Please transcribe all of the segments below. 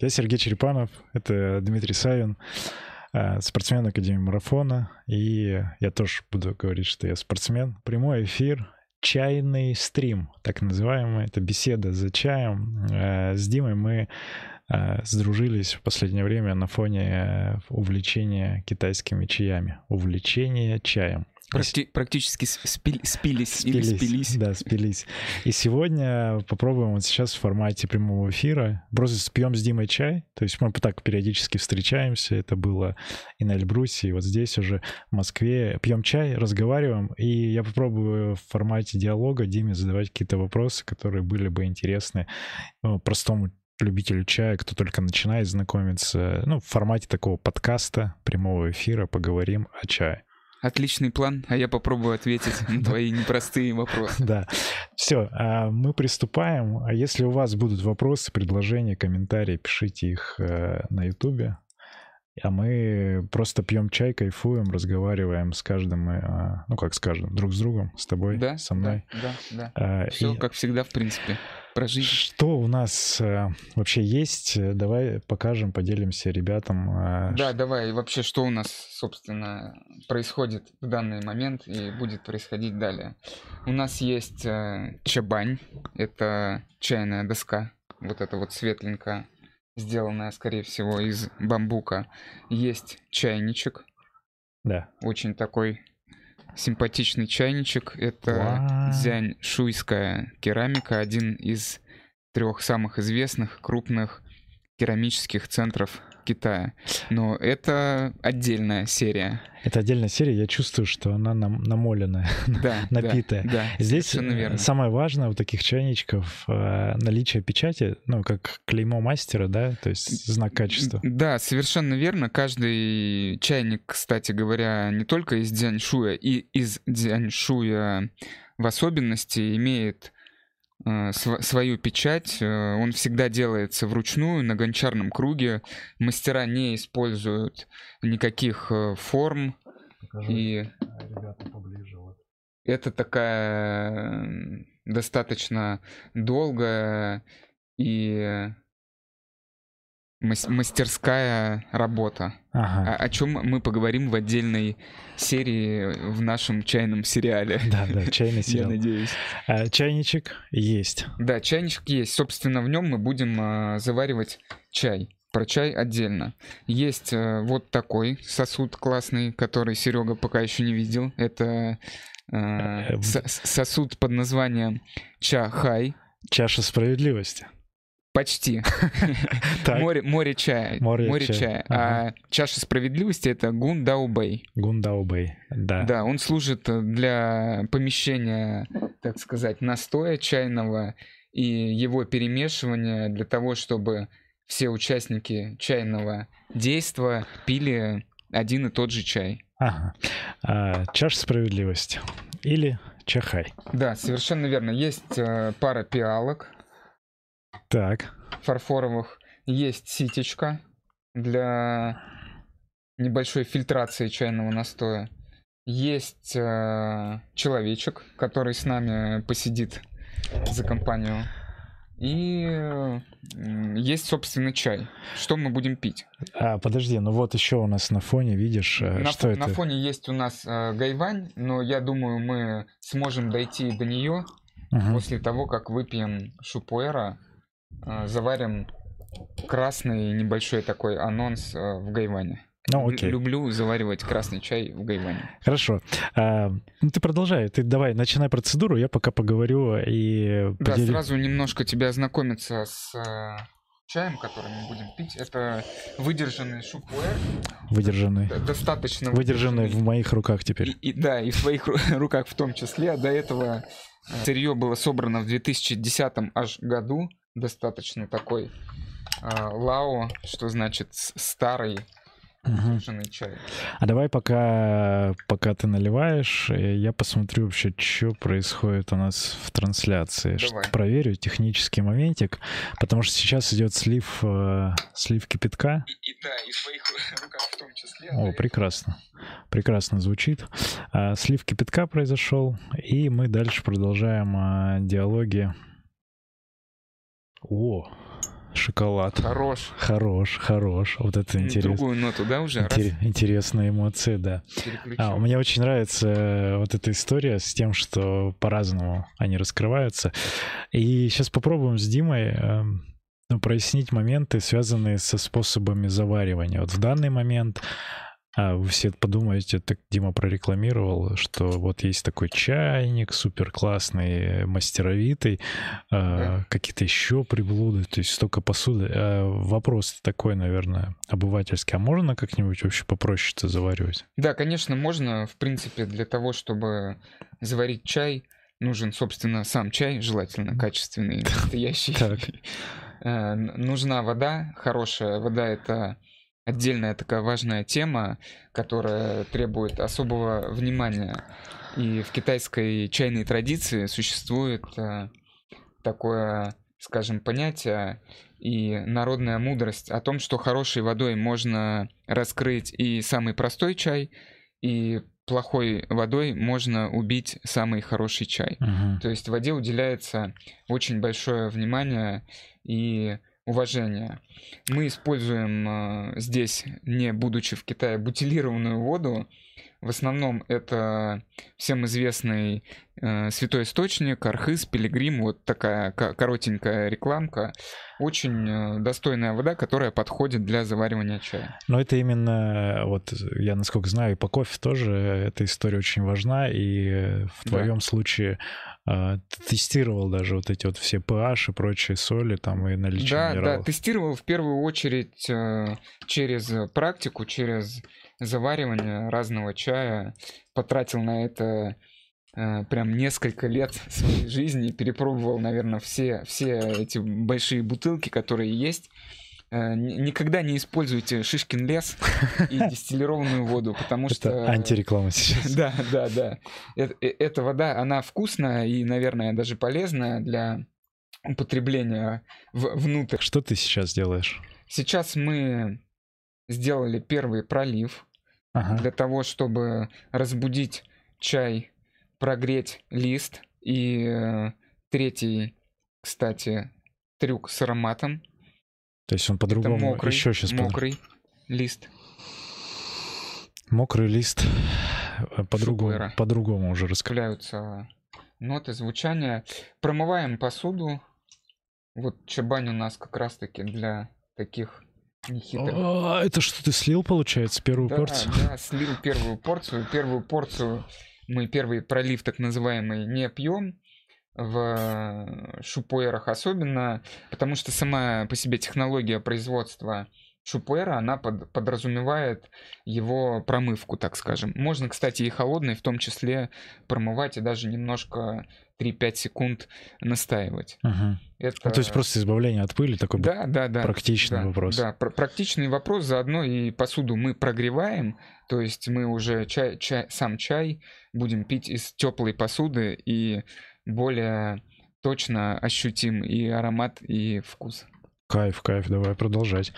Я Сергей Черепанов, это Дмитрий Савин, э, спортсмен Академии марафона. И я тоже буду говорить, что я спортсмен. Прямой эфир, чайный стрим, так называемый. Это беседа за чаем. Э, с Димой мы сдружились в последнее время на фоне увлечения китайскими чаями. Увлечение чаем. Практи- практически спили- спились, спились или спились. Да, спились. И сегодня попробуем вот сейчас в формате прямого эфира. Просто пьем с Димой чай. То есть мы так периодически встречаемся. Это было и на Эльбрусе, и вот здесь уже в Москве. Пьем чай, разговариваем. И я попробую в формате диалога Диме задавать какие-то вопросы, которые были бы интересны ну, простому любителю чая, кто только начинает знакомиться. Ну, в формате такого подкаста, прямого эфира поговорим о чае. Отличный план, а я попробую ответить на твои непростые вопросы. Да. Все, а мы приступаем. А если у вас будут вопросы, предложения, комментарии, пишите их э, на Ютубе. А мы просто пьем чай, кайфуем, разговариваем с каждым, э, ну как с каждым, друг с другом, с тобой, да, со мной. Да, да, да. Все и... как всегда, в принципе про жизнь. Что у нас э, вообще есть? Давай покажем, поделимся ребятам. Э, да, давай. Вообще, что у нас, собственно, происходит в данный момент и будет происходить далее. У нас есть э, чабань. Это чайная доска. Вот это вот светленькая, сделанная, скорее всего, из бамбука. Есть чайничек. Да. Очень такой симпатичный чайничек. Это Дзянь Шуйская керамика, один из трех самых известных крупных керамических центров Китая. Но это отдельная серия. Это отдельная серия. Я чувствую, что она нам намоленная, да, напитая. Да, да, Здесь верно. самое важное у таких чайничков э, наличие печати, ну, как клеймо мастера, да, то есть знак качества. Да, совершенно верно. Каждый чайник, кстати говоря, не только из дзяньшуя, и из дзяньшуя в особенности имеет Э, свою печать. Э, он всегда делается вручную на гончарном круге. Мастера не используют никаких э, форм. Покажи и ребята поближе. Вот. Это такая достаточно долгая и мастерская работа. Ага. О, о чем мы поговорим в отдельной серии в нашем чайном сериале. Да, да, чайный сериал. Я надеюсь. А, чайничек есть. Да, чайничек есть. Собственно, в нем мы будем а, заваривать чай. Про чай отдельно. Есть а, вот такой сосуд классный, который Серега пока еще не видел. Это а, э, сосуд под названием Чахай. Чаша справедливости. Почти. море, море чая. Море, море чая. чая. Ага. А чаша справедливости это Гундаубэй. Гундаубэй, да. Да, он служит для помещения, так сказать, настоя чайного и его перемешивания для того, чтобы все участники чайного действа пили один и тот же чай. Ага. А, чаша справедливости. Или чахай. Да, совершенно верно. Есть э, пара пиалок, так. Фарфоровых. Есть ситечка для небольшой фильтрации чайного настоя. Есть э, человечек, который с нами посидит за компанию. И э, есть, собственно, чай. Что мы будем пить? А, подожди, ну вот еще у нас на фоне, видишь, э, на, что ф- это? На фоне есть у нас э, гайвань, но я думаю, мы сможем дойти до нее угу. после того, как выпьем шупуэра заварим красный небольшой такой анонс а, в Гайване. Ну, окей. Люблю заваривать красный чай в Гайване. Хорошо. А, ну, ты продолжай. Ты давай, начинай процедуру, я пока поговорю и... Да, сразу немножко тебя ознакомиться с э, чаем, который мы будем пить. Это выдержанный шупуэр. Выдержанный. Достаточно выдержанный. Выдержанный в моих руках теперь. И, и, да, и в твоих руках в том числе. До этого э, сырье было собрано в 2010 аж году достаточно такой э, лао, что значит старый угу. чай. А давай пока, пока ты наливаешь, э, я посмотрю вообще, что происходит у нас в трансляции. Давай. Проверю технический моментик, потому что сейчас идет слив, э, слив кипятка. И, и, да, и в твоих руках в том числе. О, прекрасно. Прекрасно звучит. А, слив кипятка произошел, и мы дальше продолжаем а, диалоги о, шоколад. Хорош. Хорош, хорош. Вот это интересно. Другую ноту, да, уже? Интер- интересные эмоции, да. А, мне очень нравится э, вот эта история с тем, что по-разному они раскрываются. И сейчас попробуем с Димой э, ну, прояснить моменты, связанные со способами заваривания. Вот в данный момент а вы все подумаете, так Дима прорекламировал, что вот есть такой чайник супер классный, мастеровитый, а, какие-то еще приблуды, то есть столько посуды. А вопрос такой, наверное, обывательский. А можно как-нибудь вообще попроще-то заваривать? Да, конечно, можно. В принципе, для того, чтобы заварить чай, нужен, собственно, сам чай, желательно качественный, настоящий. Э, нужна вода, хорошая вода — это отдельная такая важная тема, которая требует особого внимания. И в китайской чайной традиции существует э, такое, скажем, понятие и народная мудрость о том, что хорошей водой можно раскрыть и самый простой чай, и плохой водой можно убить самый хороший чай. Uh-huh. То есть воде уделяется очень большое внимание и уважения. Мы используем э, здесь, не будучи в Китае, бутилированную воду. В основном это всем известный святой источник, архыз, пилигрим, вот такая коротенькая рекламка. Очень э, достойная вода, которая подходит для заваривания чая. Но это именно, вот я насколько знаю, и по кофе тоже эта история очень важна, и в твоем да. случае а, тестировал даже вот эти вот все pH и прочие соли там и наличие да, минералов. Да, тестировал в первую очередь э, через практику, через заваривание разного чая. Потратил на это э, прям несколько лет своей жизни, перепробовал, наверное, все, все эти большие бутылки, которые есть. Э, никогда не используйте шишкин лес и дистиллированную воду, потому что... Это антиреклама сейчас. Да, да, да. Эта вода, она вкусная и, наверное, даже полезная для употребления внутрь. Что ты сейчас делаешь? Сейчас мы сделали первый пролив ага. для того, чтобы разбудить чай, прогреть лист. И э, третий, кстати, трюк с ароматом. То есть он по-другому мокрый, еще сейчас мокрый под... лист. Мокрый лист э, по-другому, по-другому уже раскрываются ноты, звучания. Промываем посуду. Вот чабань у нас как раз-таки для таких нехитрых. А, это что, ты слил, получается, первую да, порцию? Да, слил первую порцию. Первую порцию мы первый пролив так называемый не пьем в шупуэрах особенно, потому что сама по себе технология производства шупуэра, она под, подразумевает его промывку, так скажем. Можно, кстати, и холодной в том числе промывать и даже немножко 3-5 секунд настаивать. Ага. Это... Ну, то есть просто избавление от пыли, такой да, да, да, практичный да, вопрос. Да, пр- практичный вопрос, заодно и посуду мы прогреваем, то есть мы уже чай, чай, сам чай будем пить из теплой посуды и более точно ощутим и аромат, и вкус. Кайф, кайф, давай продолжать.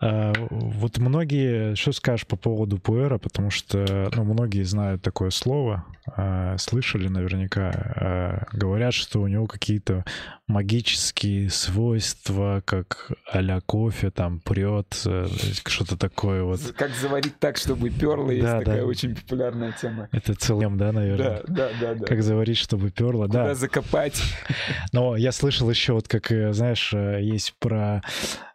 А, вот многие, что скажешь по поводу пуэра, потому что ну, многие знают такое слово, а, слышали наверняка, а, говорят, что у него какие-то магические свойства, как а кофе, там прет, э, что-то такое вот. Как заварить так, чтобы перло, есть да, такая да. очень популярная тема. Это целым, да, наверное? Да, да, да. да. Как заварить, чтобы перло, Куда да. закопать. Но я слышал еще вот как, э, знаешь, э, есть про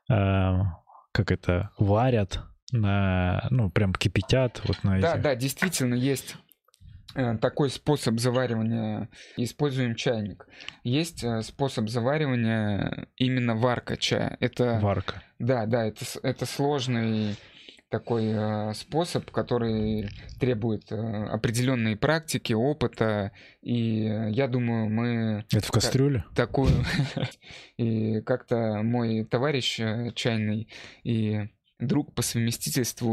как это, варят, на, ну, прям кипятят. Вот на да, да, действительно есть такой способ заваривания, используем чайник. Есть э, способ заваривания именно варка чая. Это, варка. Да, да, это, это сложный такой э, способ, который требует э, определенной практики, опыта, и я думаю, мы... Это в кастрюле? Так, такую... и как-то мой товарищ э, чайный и друг по совместительству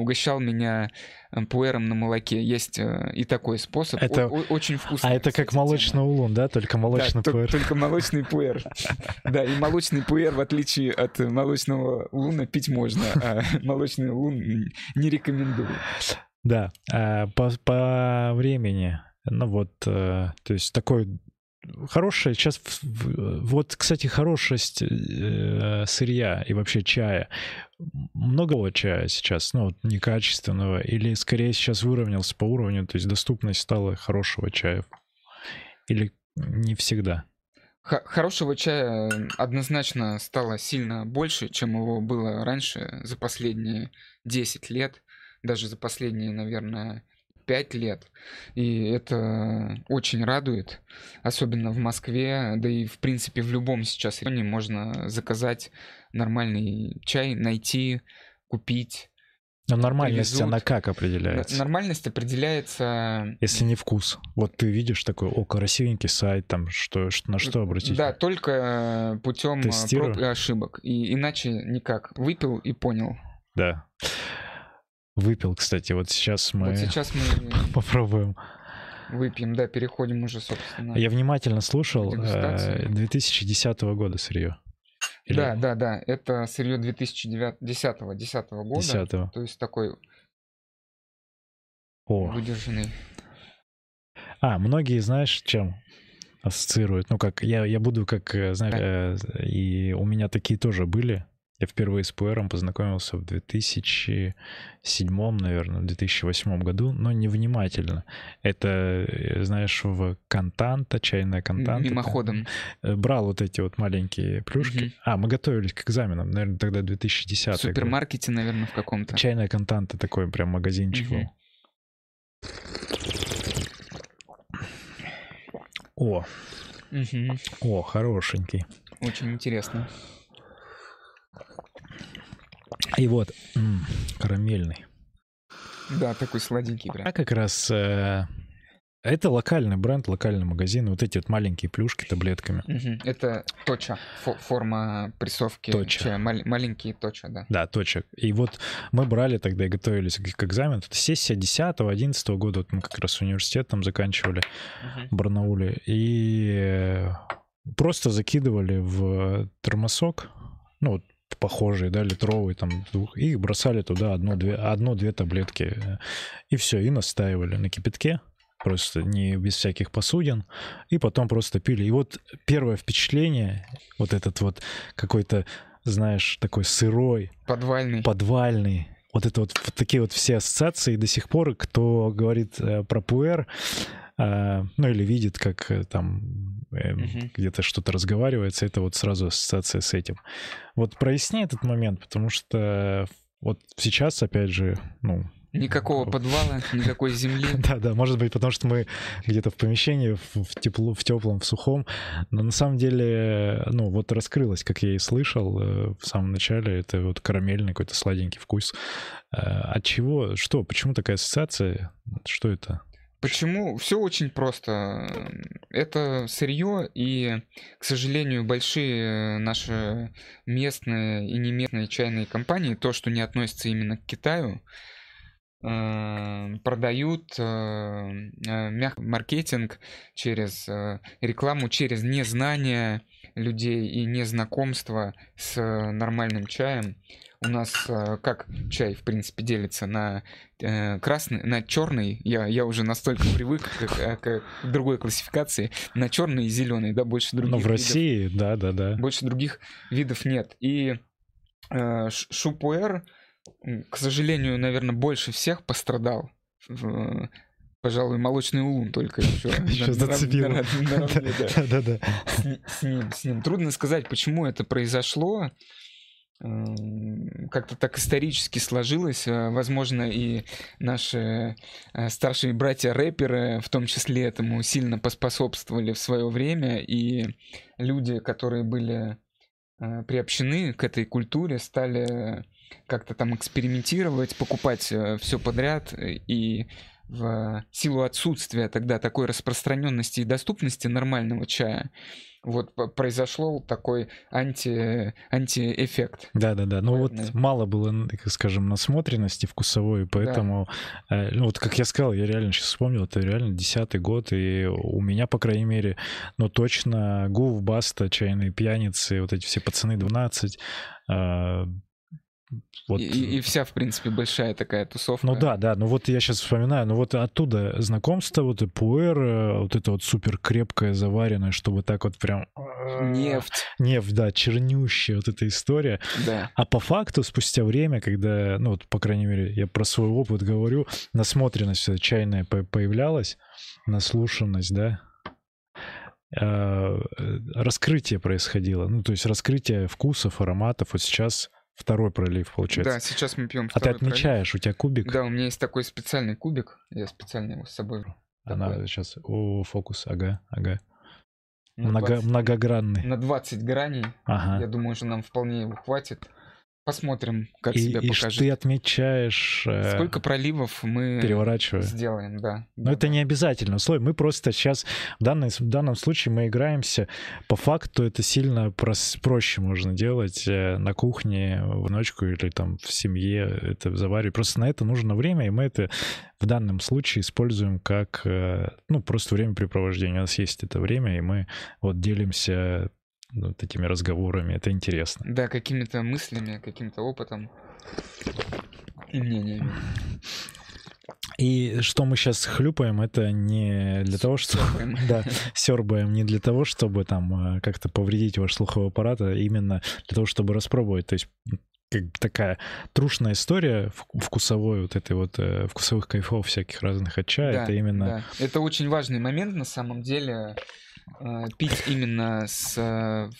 угощал меня э, пуэром на молоке. Есть э, и такой способ. Это... О- очень вкусно. А это как молочный улун, да? Только молочный да, пуэр. Только молочный пуэр. Да, и молочный пуэр, в отличие от молочного улуна, пить можно, а молочный улун не рекомендую. Да, а по, по времени, ну вот, э, то есть такой хорошая сейчас, вот, кстати, хорошесть э, сырья и вообще чая. Много чая сейчас, ну, некачественного, или скорее сейчас выровнялся по уровню, то есть доступность стала хорошего чая? Или не всегда? Хорошего чая однозначно стало сильно больше, чем его было раньше за последние 10 лет, даже за последние, наверное, 5 лет. И это очень радует, особенно в Москве, да и в принципе в любом сейчас регионе можно заказать нормальный чай, найти, купить. Но нормальность, привезут. она как определяется? Нормальность определяется... Если не вкус. Вот ты видишь такой, о, красивенький сайт, там, что, что на что обратить? Да, только путем проб и ошибок. И иначе никак. Выпил и понял. Да. Выпил, кстати, вот сейчас мы, вот сейчас мы попробуем. Выпьем, да, переходим уже, собственно. Я внимательно слушал 2010 э, года сырье. Или... Да, да, да, это сырье 2010 10 года. 10 То есть такой О. выдержанный. А, многие, знаешь, чем ассоциируют? Ну, как я, я буду, как, э, знаешь, да. э, и у меня такие тоже были. Я впервые с PR познакомился в 2007, наверное, в 2008 году, но невнимательно. Это, э, знаешь, в контанта, чайная контанта. Мимоходом. Э, брал вот эти вот маленькие плюшки. Угу. А, мы готовились к экзаменам, наверное, тогда 2010 В супермаркете, год. наверное, в каком-то. Чайная контанта такой прям магазинчик угу. был. О. Угу. О, хорошенький. Очень интересно. И вот, м-м, карамельный. Да, такой сладенький прям. А как раз э, это локальный бренд, локальный магазин. Вот эти вот маленькие плюшки таблетками. Угу. Это точа, форма прессовки. Точа. Чая, мал- маленькие точа, да. Да, точек. И вот мы брали тогда и готовились к экзамену. Это сессия 10-11 года. Вот мы как раз университет там заканчивали угу. в Барнауле. И э, просто закидывали в термосок. Ну, вот похожие, да, литровые, там, двух, и бросали туда одну-две одну-две таблетки. И все, и настаивали на кипятке, просто не без всяких посудин, и потом просто пили. И вот первое впечатление, вот этот вот какой-то, знаешь, такой сырой. Подвальный. Подвальный. Вот это вот, вот такие вот все ассоциации до сих пор, кто говорит э, про пуэр, э, ну или видит, как э, там угу. где-то что-то разговаривается, это вот сразу ассоциация с этим. Вот проясни этот момент, потому что вот сейчас, опять же, ну, Никакого подвала, никакой земли. Да, да, может быть, потому что мы где-то в помещении, в, тепло, в теплом, в сухом. Но на самом деле, ну, вот раскрылось, как я и слышал э, в самом начале, это вот карамельный какой-то сладенький вкус. Э, от чего, что, почему такая ассоциация? Что это? Почему? Все очень просто. Это сырье, и, к сожалению, большие наши местные и не местные чайные компании, то, что не относится именно к Китаю, э, продают э, э, мягкий маркетинг через рекламу, через незнание людей и незнакомство с нормальным чаем у нас э, как чай, в принципе, делится на э, красный, на черный. Я, я уже настолько привык к, э, к, другой классификации. На черный и зеленый, да, больше других. Но в видов, России, да, да, да. Больше других видов нет. И э, шупуэр, к сожалению, наверное, больше всех пострадал пожалуй, молочный улун только еще. Еще зацепил. Да, да. С ним, с ним. Трудно сказать, почему это произошло как-то так исторически сложилось. Э, возможно, и наши э, старшие братья-рэперы в том числе этому сильно поспособствовали в свое время, и люди, которые были э, приобщены к этой культуре, стали как-то там экспериментировать, покупать все подряд, и в силу отсутствия тогда такой распространенности и доступности нормального чая, вот произошел такой анти, антиэффект. Да-да-да, ну вот мало было, скажем, насмотренности вкусовой, поэтому, да. э, ну вот как я сказал, я реально сейчас вспомнил, это реально десятый год, и у меня, по крайней мере, ну точно Гув, Баста, Чайные пьяницы, вот эти все пацаны 12, э, вот... И, и вся, в принципе, большая такая тусовка. Ну да, да, ну вот я сейчас вспоминаю, ну вот оттуда знакомство, вот и пуэр, э, вот это вот супер крепкое, заваренное, чтобы так вот прям... Нефть. Нефть, да, чернющая вот эта история. Да. А по факту, спустя время, когда, ну вот, по крайней мере, я про свой опыт говорю, насмотренность чайная появлялась, наслушанность, да, раскрытие происходило. Ну, то есть раскрытие вкусов, ароматов. Вот сейчас Второй пролив, получается. Да, сейчас мы пьем А ты отмечаешь, пролив. у тебя кубик? Да, у меня есть такой специальный кубик. Я специально его с собой. Она такой. сейчас. О, фокус, ага, ага. Много, 20, многогранный. На 20 граней. Ага. Я думаю, что нам вполне его хватит. Посмотрим, как и, себя и покажет. ты отмечаешь... Э, Сколько проливов мы переворачиваем. сделаем, да. Но да, это да. не обязательно условие. Мы просто сейчас, в, данной, в данном случае мы играемся. По факту это сильно прос, проще можно делать э, на кухне, в ночку или там в семье это заваривать. Просто на это нужно время, и мы это в данном случае используем как, э, ну, просто времяпрепровождение. У нас есть это время, и мы вот делимся вот этими разговорами. Это интересно. Да, какими-то мыслями, каким-то опытом и мнениями. И что мы сейчас хлюпаем, это не для того, чтобы... Да, сербаем не для того, чтобы там э, как-то повредить ваш слуховой аппарат, а именно для того, чтобы распробовать. То есть как такая трушная история вкусовой вот этой вот э, вкусовых кайфов всяких разных от чая. Да, это именно... Да. Это очень важный момент на самом деле пить именно с э,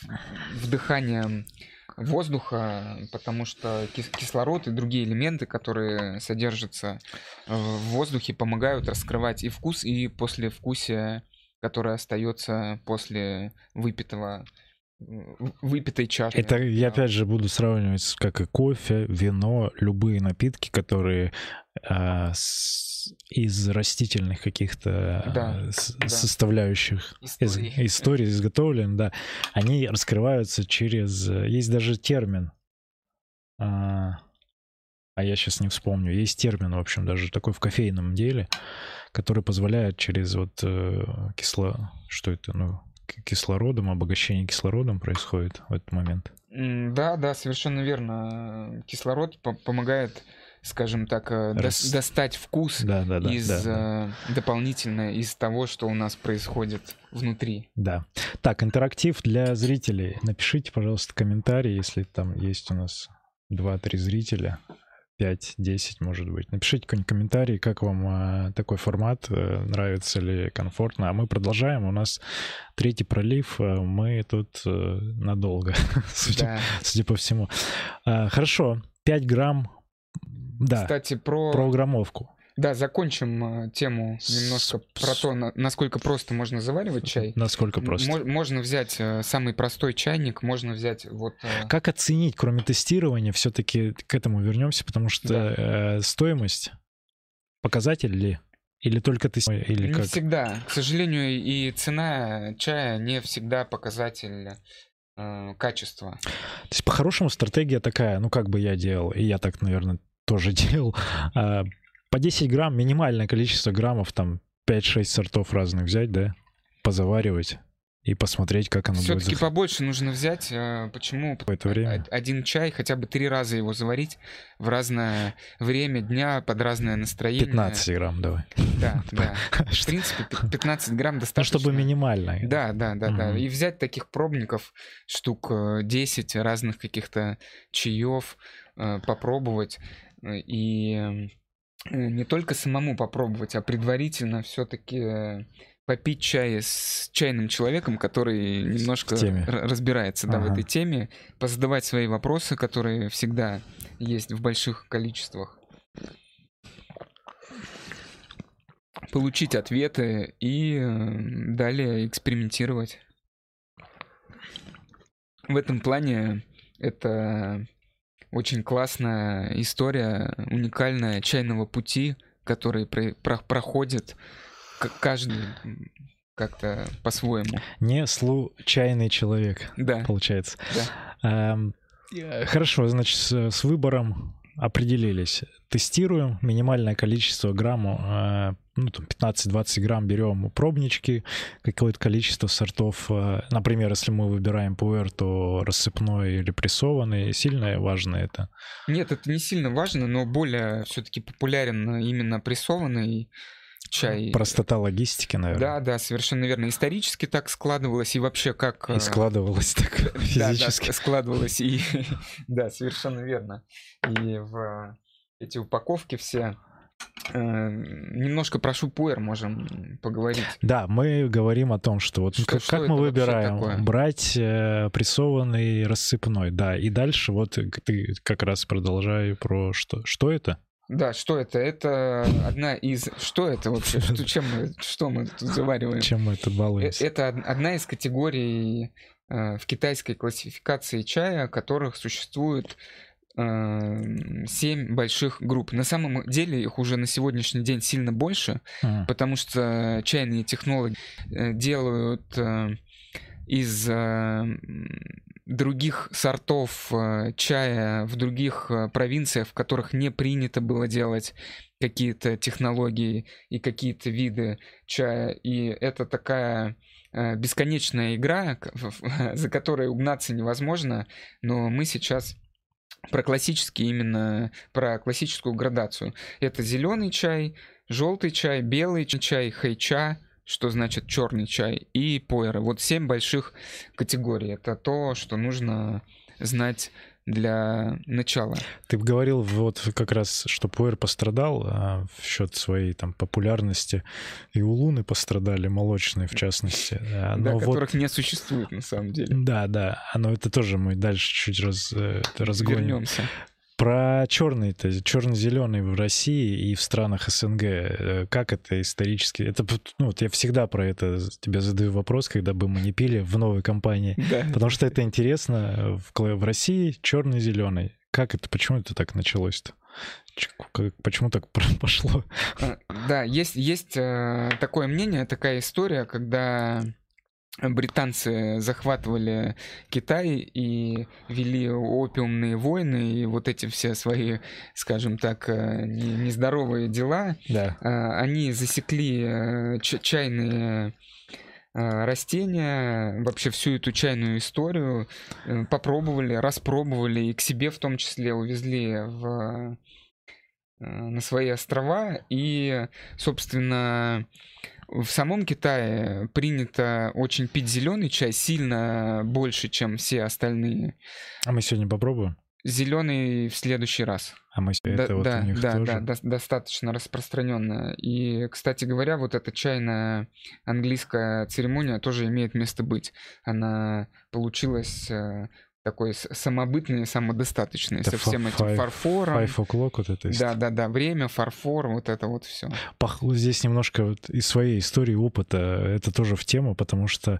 вдыханием воздуха, потому что кислород и другие элементы, которые содержатся в воздухе, помогают раскрывать и вкус, и послевкусие, которое остается после выпитого выпитой чаши. Это я опять же буду сравнивать как и кофе, вино, любые напитки, которые а, с, из растительных каких-то да, с, да. составляющих истории. Из, истории изготовлены, да, они раскрываются через есть даже термин. А, а я сейчас не вспомню. Есть термин, в общем, даже такой в кофейном деле, который позволяет через вот э, кисло... Что это? Ну, кислородом, обогащение кислородом происходит в этот момент. Да, да, совершенно верно. Кислород помогает, скажем так, э, Рас... достать вкус да, да, да, из да, да. Э, дополнительно из того, что у нас происходит внутри. Да. Так, интерактив для зрителей. Напишите, пожалуйста, комментарий, если там есть у нас 2-3 зрителя. 5-10, может быть. Напишите какой-нибудь комментарий, как вам э, такой формат, э, нравится ли, комфортно. А мы продолжаем. У нас третий пролив. Э, мы тут надолго, судя, Да. судя по всему. Хорошо, 5 грамм. Да, Кстати, про... про граммовку. Да, закончим э, тему немножко про то, на- насколько просто можно заваривать чай. Насколько просто. Мо- можно взять э, самый простой чайник, можно взять вот... э, Как оценить, кроме тестирования, все-таки к этому вернемся, потому что Да. э, стоимость показатель ли? Или только ты или Не как? всегда. К сожалению, и цена чая не всегда показатель э, качества. То есть по-хорошему стратегия такая, ну как бы я делал, и я так, наверное, тоже делал. а, По 10 грамм, минимальное количество граммов, там 5-6 сортов разных взять, да, позаваривать и посмотреть, как оно будет Все-таки побольше нужно взять. э, Почему? какое-то время. О- Один чай, хотя бы три раза его заварить в разное время дня, под разное настроение. 15 грамм давай. Да, да. В принципе, пи- 15 грамм Ну, достаточно. чтобы минимально. Да, да, да, да. И взять таких пробников штук э, 10 разных каких-то чаев, э, попробовать. э, И э, не только самому попробовать, а предварительно все-таки попить чай с чайным человеком, который немножко разбирается да, в этой теме, позадавать свои вопросы, которые всегда есть в больших количествах. Получить ответы и э, далее экспериментировать. В этом плане это очень классная история, уникальная чайного пути, который про- про- проходит каждый как-то по-своему. Не случайный человек, Да, получается. да. Ам, э, Хорошо, значит, с, с выбором определились. Тестируем минимальное количество грамму, э, ну, там 15-20 грамм берем пробнички, какое-то количество сортов. Э, например, если мы выбираем пуэр, то рассыпной или прессованный. Сильно важно это? Нет, это не сильно важно, но более все-таки популярен именно прессованный чай. Простота логистики, наверное. Да, да, совершенно верно. Исторически так складывалось и вообще как... И э, складывалось так физически. Да, да, складывалось и... Да, совершенно верно. И в эти упаковки все э, немножко про шупуэр можем поговорить. Да, мы говорим о том, что вот что, как, что как мы выбираем брать э, прессованный рассыпной, да, и дальше вот ты как раз продолжай про что что это? Да, что это? Это одна из... Что это вообще? Что, чем мы, что мы тут завариваем? Чем мы это балуемся? Это одна из категорий э, в китайской классификации чая, которых существует э, семь больших групп. На самом деле их уже на сегодняшний день сильно больше, а. потому что чайные технологии э, делают из других сортов э, чая в других э, провинциях, в которых не принято было делать какие-то технологии и какие-то виды чая. И это такая э, бесконечная игра, за которой угнаться невозможно, но мы сейчас про классический именно про классическую градацию. Это зеленый чай, желтый чай, белый чай, хайча, что значит черный чай, и пойры. Вот семь больших категорий. Это то, что нужно знать для начала. Ты говорил вот как раз, что пуэр пострадал а в счет своей там популярности, и у Луны пострадали молочные в частности. Но да, вот... которых не существует на самом деле. Да, да, но это тоже мы дальше чуть раз э, разгоним. Вернемся. Про черный, то черно-зеленый в России и в странах СНГ. Э, как это исторически? Это, ну, вот я всегда про это тебе задаю вопрос, когда бы мы не пили в новой компании. Да. Потому что это интересно. В, в России черный-зеленый. Как это, почему это так началось-то? Почему так пошло? А, да, есть, есть э, такое мнение, такая история, когда британцы захватывали Китай и вели опиумные войны и вот эти все свои, скажем так, э, нездоровые дела, да. А, они засекли э, чайные э, растения, вообще всю эту чайную историю, попробовали, распробовали и к себе в том числе увезли в, на свои острова и, собственно, в самом Китае принято очень пить зеленый чай сильно больше, чем все остальные. А мы сегодня попробуем? Зеленый в следующий раз. А мы это да, вот да, у них да, тоже? да, до, достаточно распространенная. И, кстати говоря, вот эта чайная английская церемония тоже имеет место быть. Она получилась э, такой самобытный, самодостаточный, это со всем этим five, фарфором. Five o'clock вот это. Да, да, да, время, фарфор, вот это вот все. Здесь немножко вот из своей истории, опыта, это тоже в тему, потому что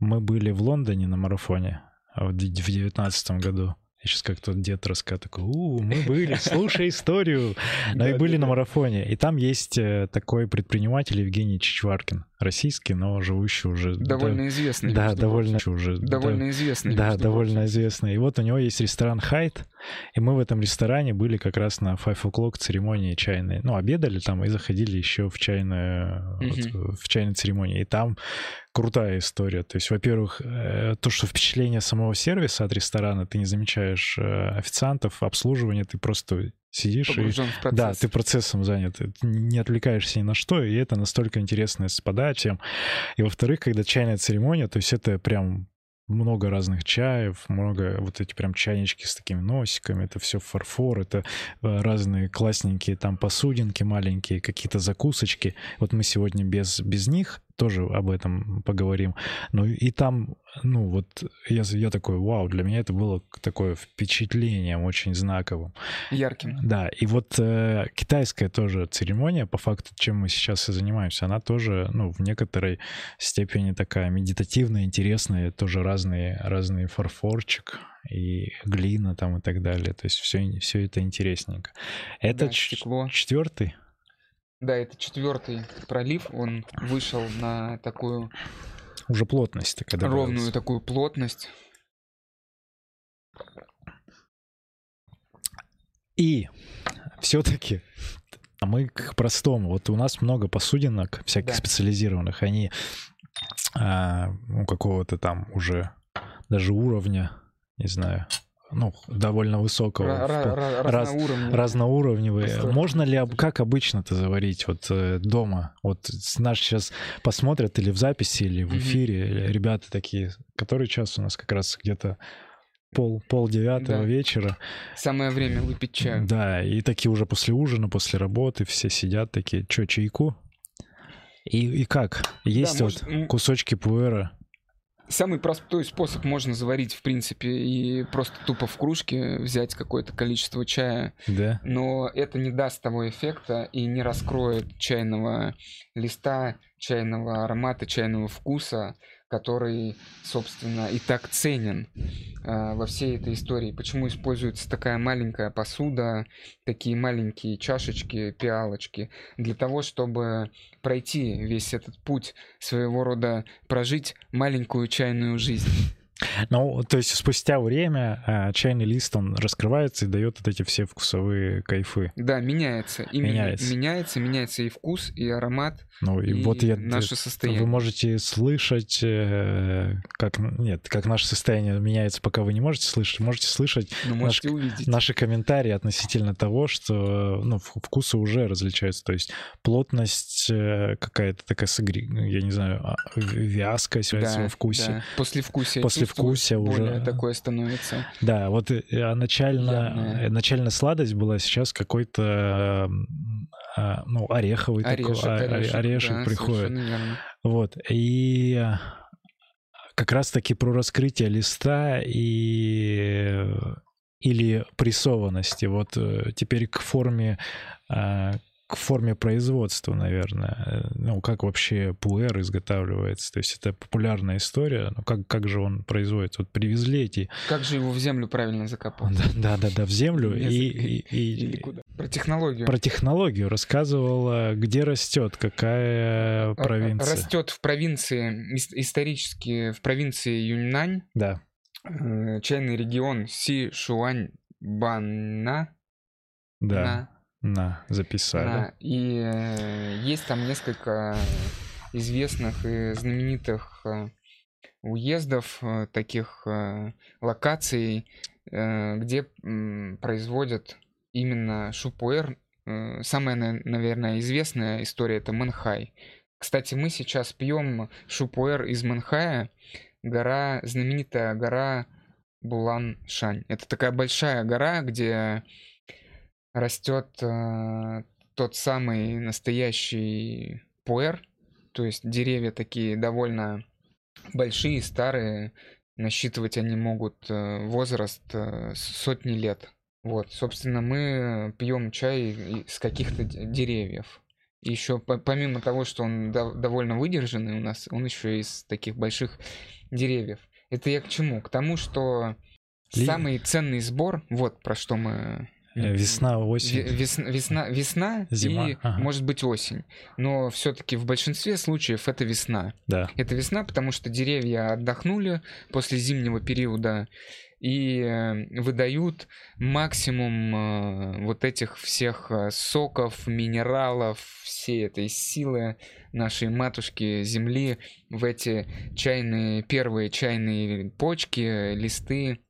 мы были в Лондоне на марафоне в девятнадцатом году. Я сейчас как тот дед рассказывает, такой, у, мы были, слушай историю. Но и были на марафоне. И там есть э, такой предприниматель Евгений Чичваркин, российский, но живущий уже... Довольно известный. Да, довольно уже... Довольно известный. Да, довольно известный. И вот у него есть ресторан Хайт, и мы в этом ресторане были как раз на Five O'Clock церемонии чайной. Ну, обедали там и заходили еще в чайную, в чайной церемонии. И там крутая история. То есть, во-первых, э, то, что впечатление самого сервиса от ресторана, ты не замечаешь э, официантов, обслуживания, ты просто сидишь и... Да, ты процессом занят, не отвлекаешься ни на что, и это настолько интересно с подачем. И во-вторых, когда чайная церемония, то есть это прям много разных чаев, много вот эти прям чайнички с такими носиками, это все фарфор, это э, разные классненькие там посудинки маленькие, какие-то закусочки. Вот мы сегодня без, без них тоже об этом поговорим. Ну и там, ну вот я, я такой, вау, для меня это было такое впечатлением очень знаковым. Ярким. Да, и вот э, китайская тоже церемония, по факту, чем мы сейчас и занимаемся, она тоже, ну, в некоторой степени такая медитативная, интересная, тоже разные, разные фарфорчик, и глина там и так далее. То есть все, все это интересненько. Это да, стекло. четвертый? Да, это четвертый пролив. Он вышел на такую уже плотность такая ровную такую плотность. И все-таки мы к простому. Вот у нас много посудинок всяких Да. специализированных. Они а, ну, какого-то там уже даже уровня, не знаю, ну, довольно высокого. Ра- раз- разноуровневые. Можно ли, как обычно это заварить вот э, дома? Вот наш сейчас посмотрят или в записи, или в эфире, или ребята такие, который час у нас как раз где-то пол, пол девятого Да. вечера. Самое время выпить чаю. Да, и такие уже после ужина, после работы все сидят такие, что, чайку? И, и как? Есть может, вот м- кусочки пуэра. Самый простой способ можно заварить, в принципе, и просто тупо в кружке взять какое-то количество чая, Да? но это не даст того эффекта и не раскроет чайного листа, чайного аромата, чайного вкуса, который, собственно, и так ценен э, во всей этой истории. Почему используется такая маленькая посуда, такие маленькие чашечки, пиалочки? Для того, чтобы пройти весь этот путь своего рода, прожить маленькую чайную жизнь. Ну, то есть спустя время а, чайный лист, он раскрывается и дает вот эти все вкусовые кайфы. Да, меняется. Именно Меняется. меняется, меняется и вкус, и аромат, Ну, и, и, вот я... наше состояние. Вы можете слышать, э, как... Нет, как наше состояние меняется, пока вы не можете слышать. Можете слышать Ну, можете увидеть. наши комментарии относительно того, что ну, вкусы уже различаются. То есть плотность э, какая-то такая, ну, я не знаю, а, вязкость Да, во вкусе. да. Послевкусие, Послевкусие уже- более такое становится. Да, вот э, а начально, начальная сладость была сейчас какой-то, а, ну, ореховый такой, Орешек, а- орешек, орешек да, приходит. Вот, и как раз-таки про раскрытие листа и или прессованности. Вот э, теперь к форме а, к форме производства, наверное. Э, Ну, как вообще пуэр изготавливается? То есть это популярная история. Но как, как же он производится? Вот привезли эти... Как же его в землю правильно закопать? Да-да-да, в землю. И, и- и- Или куда? Про технологию. про технологию рассказывала, где растет, какая провинция. Растет в провинции, ис- исторически в провинции Юньнань, Да. э, чайный регион Си-Шуань Бана. Да, на, записали. Да, и э, есть там несколько известных и знаменитых э, уездов, э, таких э, локаций, э, где м, производят именно шупуэр. Э, Самая, на- наверное, известная история это Манхай. Кстати, мы сейчас пьем шупуэр из Манхая, гора, знаменитая гора Булан-Шань. Это такая большая гора, где растет э, тот самый настоящий пуэр, то есть деревья такие довольно большие, старые, насчитывать они могут э, возраст э, сотни лет. Вот, собственно, мы пьем чай с каких-то деревьев. И еще помимо того, что он дов- довольно выдержанный у нас, он еще из таких больших деревьев. Это я к чему? К тому, что Ли- самый ценный сбор, вот про что мы Весна, Ве- осень. Весна, весна, весна Зима, и, ага. может быть, осень. Но все-таки в большинстве случаев это весна. Да. Это весна, потому что деревья отдохнули после зимнего периода и э, выдают максимум э, вот этих всех э, соков, минералов, всей этой силы нашей матушки земли в эти чайные, первые чайные почки, листы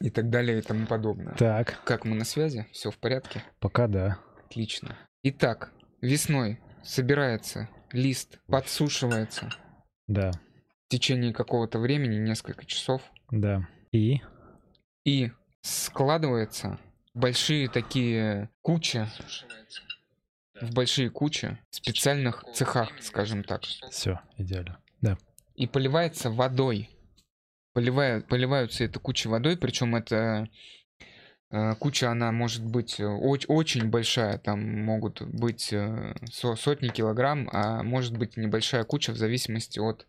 и так далее и тому подобное. Так, Как мы на связи? Все в порядке? пока да. Отлично. Итак, весной собирается лист, подсушивается Да, в течение какого-то времени, несколько часов, да. И? и складывается большие такие кучи, в большие кучи, в специальных цехах, скажем так, Все, идеально. и поливается водой. Поливая, поливаются эта куча водой, причем это куча, она может быть э, оч- очень большая, там могут быть э, со- сотни килограмм, а может быть небольшая куча в зависимости от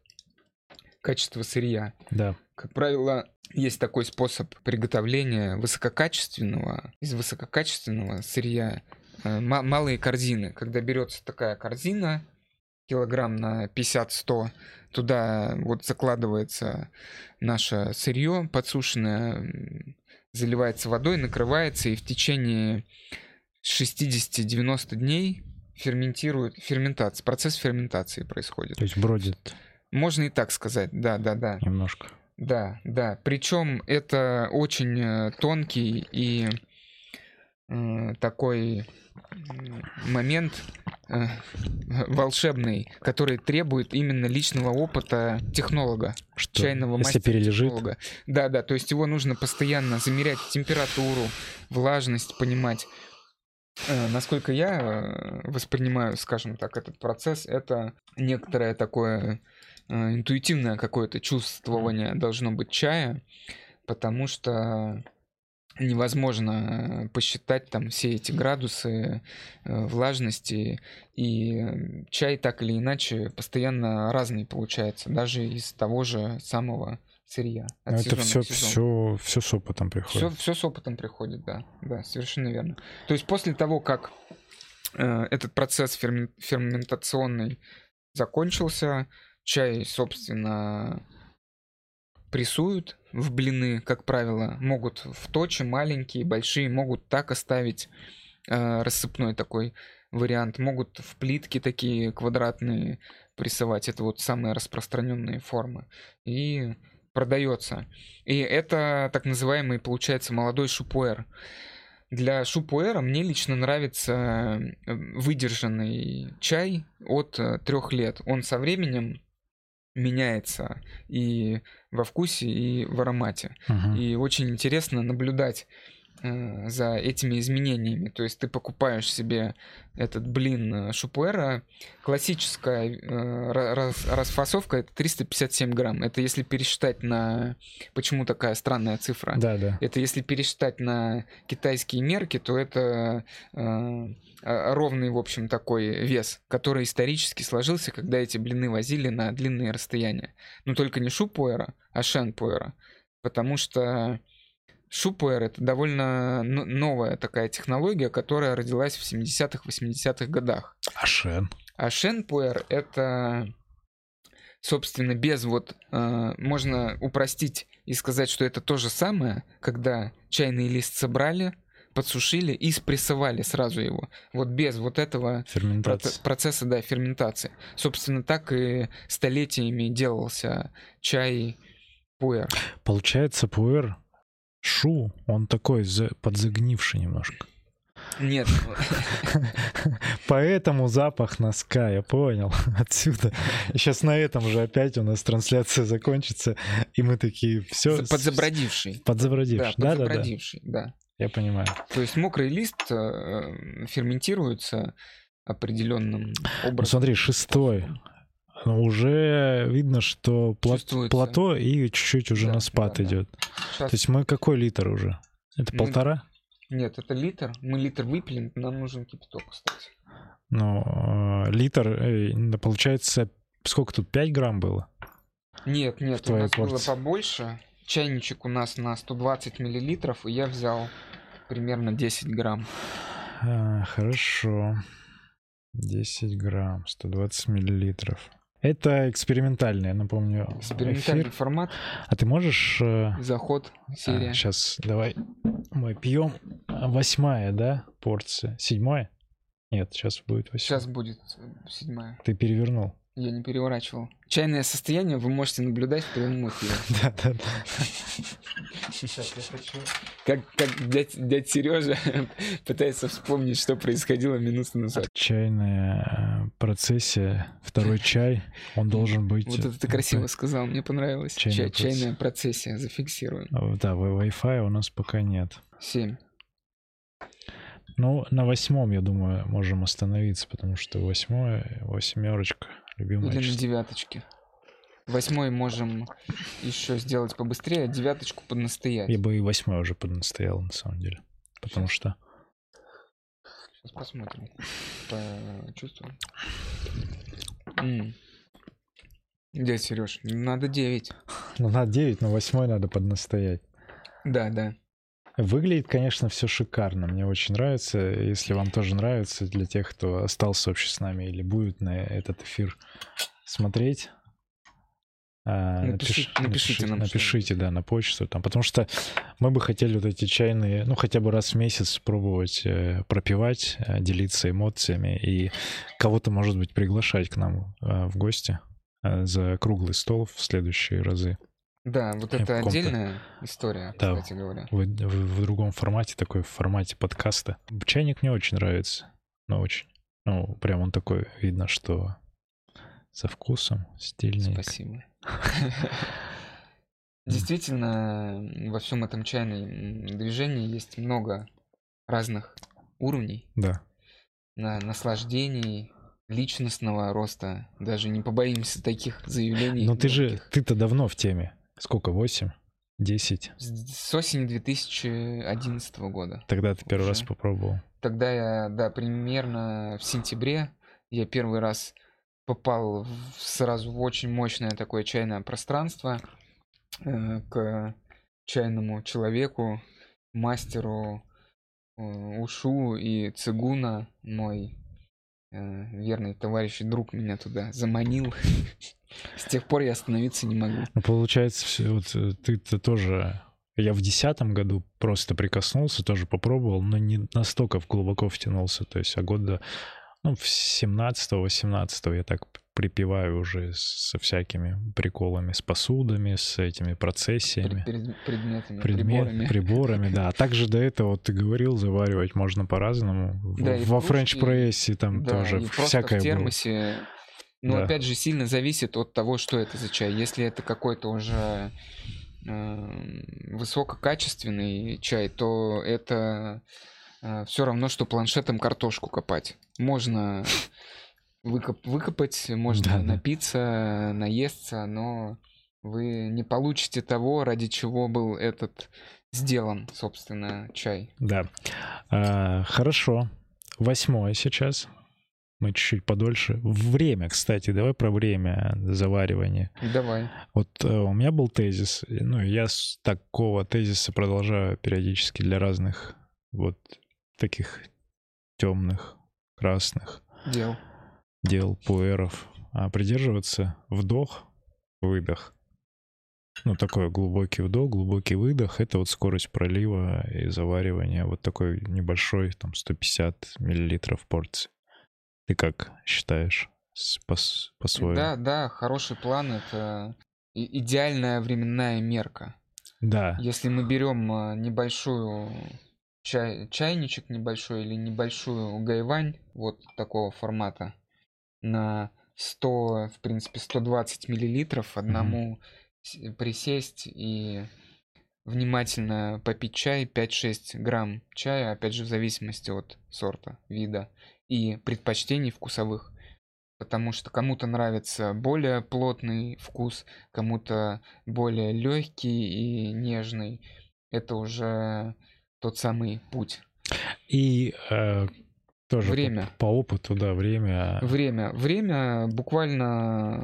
качества сырья. Да. Как правило, есть такой способ приготовления высококачественного, из высококачественного сырья э, ма- малые корзины. Когда берется такая корзина, килограмм на 50-100, туда вот закладывается наше сырье подсушенное, заливается водой, накрывается и в течение 60-90 дней ферментирует, ферментация, процесс ферментации происходит. То есть бродит Можно и так сказать, да, да, да. немножко. Да, да. Причем это очень э, тонкий и такой момент э, волшебный, который требует именно личного опыта технолога, Что, чайного если мастера перележит, технолога. Да, да, то есть его нужно постоянно замерять температуру, влажность, понимать. Э, Насколько я э, воспринимаю, скажем так, этот процесс, это некоторое такое э, интуитивное какое-то чувствование должно быть чая, потому что невозможно э, посчитать там все эти градусы э, влажности, и чай так или иначе постоянно разный получается, даже из того же самого сырья. от Ну, это все, все, все с опытом приходит. Все, все с опытом приходит, да. Да, совершенно верно. То есть после того, как э, этот процесс фермен- ферментационный закончился, чай, собственно, прессуют в блины, как правило, могут в точи маленькие, большие, могут так оставить э, рассыпной такой вариант, могут в плитки такие квадратные прессовать. Это вот самые распространенные формы. И продается. И это так называемый, получается, молодой шупуэр. Для шупуэра мне лично нравится э, выдержанный чай от трех лет. Он со временем меняется и во вкусе, и в аромате. Мгм. И очень интересно наблюдать э, за этими изменениями. То есть ты покупаешь себе этот блин э, шупуэра. Классическая э, ра- рас- расфасовка это 357 грамм. Это если пересчитать на... Почему такая странная цифра? Да, да. Это если пересчитать на китайские мерки, то это э, а, ровный, в общем, такой вес, который исторически сложился, когда эти блины возили на длинные расстояния. Но только не шупуэра, а шенпуэра. Потому что шупуэр это довольно но- новая такая технология, которая родилась в 70-х, 80-х годах. Ашен. А шенпуэр это, собственно, без вот... э, можно упростить и сказать, что это то же самое, когда чайный лист собрали, подсушили и спрессовали сразу его. Вот без вот этого проце- Ферментация. процесса, да, ферментации. Собственно, так и столетиями делался чай пуэр. Получается, пуэр шу, он такой за- подзагнивший немножко. Нет, Поэтому запах носка, я понял. Отсюда. Сейчас на этом же опять у нас трансляция закончится, и мы такие все. подзабродивший. Подзабродивший. Да, Да, да, да. подзабродивший, да. Я понимаю. То есть мокрый лист э, ферментируется определенным Ну, образом. смотри, шестой. Уже видно, что Чувствуется. плато и чуть-чуть уже Да, на спад да, да. идет. Щас- То есть мы какой литр уже? Это Мы- полтора? Нет, это литр. Мы литр выпили, нам нужен кипяток, кстати. Ну, э, литр, э, да, получается, сколько тут, 5 грамм было? Нет, нет, у нас было порции. побольше. Чайничек у нас на 120 миллилитров, и я взял примерно 10 грамм. А, хорошо. 10 грамм, 120 миллилитров. Это экспериментальный, напомню, Экспериментальный эфир. формат, А ты можешь... э, заход, серия. сейчас, давай мы пьем. Восьмая, да, порция? Седьмая? Нет, сейчас будет восьмая. Сейчас будет э, седьмая. Ты перевернул. Я не переворачивал. Чайное состояние вы можете наблюдать в прямом эфире. Да, да, да. Как, как дядь, дядь Сережа пытается вспомнить, что происходило минуту назад. Чайная э, процессия, второй чай, он должен быть... Вот это ты э, красиво сказал, мне понравилось. Чайная Ча- чайная процессия, зафиксируем. э, Да, Wi-Fi у нас пока нет. Семь. Ну, на восьмом, я думаю, можем остановиться, потому что восьмое, восьмерочка, любимое Или на число. девяточке. Восьмой можем еще сделать побыстрее, а девяточку поднастоять. Я бы и восьмой уже поднастоял, на самом деле. Потому что... Сейчас посмотрим. Почувствуем. М. Дядь Сереж, надо 9. Ну, на 9, но восьмой надо поднастоять. Да, да. Выглядит, конечно, все шикарно. Мне очень нравится. Если вам тоже нравится, для тех, кто остался вообще с нами или будет на этот эфир смотреть, а, Напиши- напиш- напишите нам напишите, да, на почту там, потому что мы бы хотели вот эти чайные, ну хотя бы раз в месяц пробовать э, пропивать, э, делиться эмоциями и кого-то, может быть, приглашать к нам э, в гости э, за круглый стол в следующие разы. Да, вот это отдельная история, Да. кстати говоря. В, в- в другом формате, такой в формате подкаста. Чайник мне очень нравится, но очень. Ну, прям он такой, видно, что со вкусом, стильный. Спасибо. Действительно, во всем этом чайном движении есть много разных уровней Да. на наслаждений, личностного роста. Даже не побоимся таких заявлений. Но ты же, ты-то давно в теме. Сколько, 8? 10? С осени 2011 года. Тогда ты первый раз попробовал. Тогда я, да, примерно в сентябре я первый раз попал в- сразу в очень мощное такое чайное пространство э, к чайному человеку, мастеру э, Ушу и Цигуна, мой верный товарищ и друг меня туда заманил. С тех пор я остановиться не могу. Ну, получается, всё- вот э, ты-то тоже... Я в десятом году просто прикоснулся, тоже попробовал, но не настолько глубоко втянулся. То есть, а года, ну, в 17-18 я так припеваю уже со всякими приколами, с посудами, с этими процессиями. Пред- пред- предметами, Предмет, приборами. приборами, да. А также до этого, вот ты говорил, заваривать можно по-разному. Да, Во френч-прессе там Да, тоже всякое в было. термосе. Но Да. опять же сильно зависит от того, что это за чай. Если это какой-то уже э, высококачественный чай, то это все равно, что планшетом картошку копать. Можно выкоп- выкопать, можно Да-да. напиться, наесться, но вы не получите того, ради чего был этот сделан, собственно, чай. Да. А, хорошо. Восьмое сейчас. Мы чуть-чуть подольше. Время, кстати, давай про время заваривания. Давай. Вот э, у меня был тезис, ну, я с такого тезиса продолжаю периодически для разных вот таких темных, красных Дел. Дел, пуэров, а придерживаться вдох, выдох. Ну, такой глубокий вдох, глубокий выдох. Это вот скорость пролива и заваривания. Вот такой небольшой, там, 150 миллилитров порции. Ты как считаешь по- с- по-своему? Да, да, хороший план это идеальная временная мерка. Да. Если мы берем а, небольшую чай, чайничек небольшой или небольшую гайвань вот такого формата на 100, в принципе, 120 миллилитров одному с- присесть и внимательно попить чай, 5-6 грамм чая, опять же, в зависимости от сорта, вида и предпочтений вкусовых. Потому что кому-то нравится более плотный вкус, кому-то более легкий и нежный. Это уже тот самый путь. И э, тоже по- Время. По, опыту, да, время. Время. Время буквально,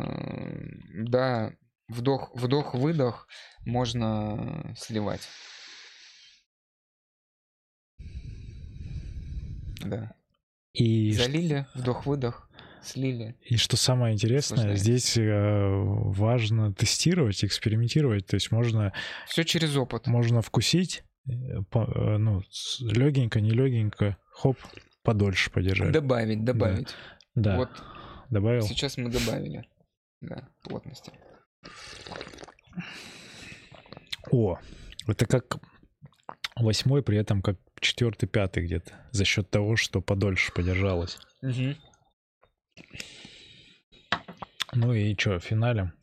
да, вдох, вдох, выдох можно сливать. Да. И, Залили, вдох-выдох, слили. и что самое интересное, здесь э, важно тестировать, экспериментировать. То есть можно Все через опыт. можно вкусить, э, по- э, ну, легенько, не легенько, хоп, подольше подержать. Добавить, добавить. да, Вот добавил. сейчас мы добавили. Да, плотности. О, это как восьмой, при этом как четвертый, пятый где-то, за счет того, что подольше подержалось. Мгм. Ну и что, финалем?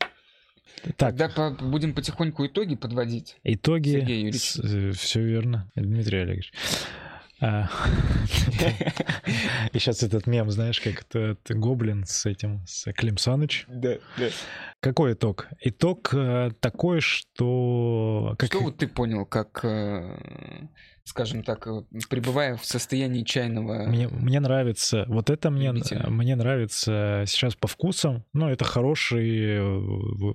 Так, Тогда по- будем потихоньку итоги подводить. итоги. Сергей Юрьевич. все верно, Дмитрий Олегович. А, И сейчас этот мем, знаешь, как этот гоблин с этим, с Клим Саныч. Да, да. Какой итог? Итог э, такой, что... Как... Что вот ты понял, как, э, скажем так, э, пребывая в состоянии чайного... Мне, мне нравится, вот это мне, Любителя. мне нравится сейчас по вкусам. Ну, это хороший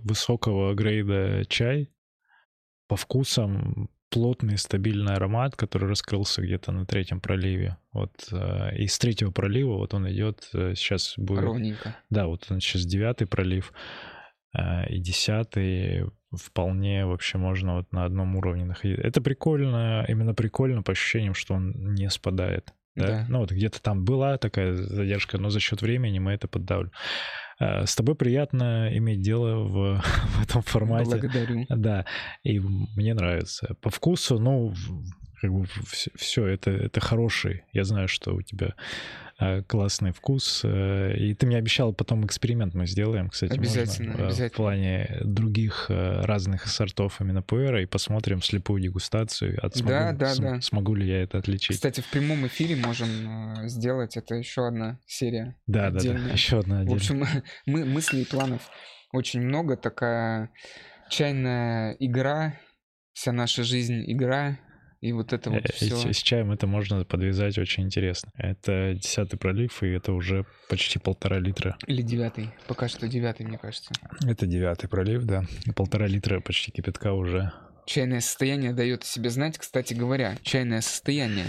высокого грейда чай. По вкусам плотный, стабильный аромат, который раскрылся где-то на третьем проливе. Вот э, и с третьего пролива вот он идет э, сейчас будет... Ровненько. Да, вот он сейчас девятый пролив. э, и десятый вполне вообще можно вот на одном уровне находиться. Это прикольно, именно прикольно по ощущениям, что он не спадает. Да? да. Ну вот где-то там была такая задержка, но за счет времени мы это поддавлю. Э, с тобой приятно иметь дело в, в этом формате. Благодарю. Да, и мне нравится. По вкусу, ну, как бы все, все это, это хороший. Я знаю, что у тебя э, классный вкус. Э, и ты мне обещал потом эксперимент мы сделаем, кстати, обязательно, можно, обязательно. в плане других разных сортов именно пуэра и посмотрим слепую дегустацию. От смогу, да, да, см, да. Смогу ли я это отличить? Кстати, в прямом эфире можем сделать. Это еще одна серия. Да, отдельная. да, да. Еще одна отдельная. В общем, мы, мыслей и планов очень много. Такая чайная игра, вся наша жизнь игра, и вот это вот все. С, с чаем это можно подвязать очень интересно. Это десятый пролив, и это уже почти полтора литра. Или девятый. Пока что девятый, мне кажется. Это девятый пролив, да. Полтора литра почти кипятка уже. Чайное состояние дает о себе знать. Кстати говоря, чайное состояние,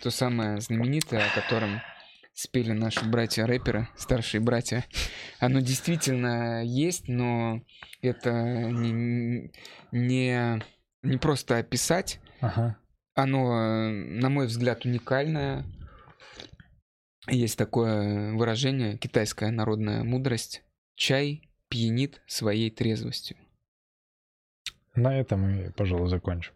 то самое знаменитое, о котором спели наши братья-рэперы, старшие братья. Оно действительно есть, но это не, не, не просто описать. Ага. Оно, на мой взгляд, уникальное. Есть такое выражение, китайская народная мудрость. Чай пьянит своей трезвостью. На этом мы, пожалуй, закончим.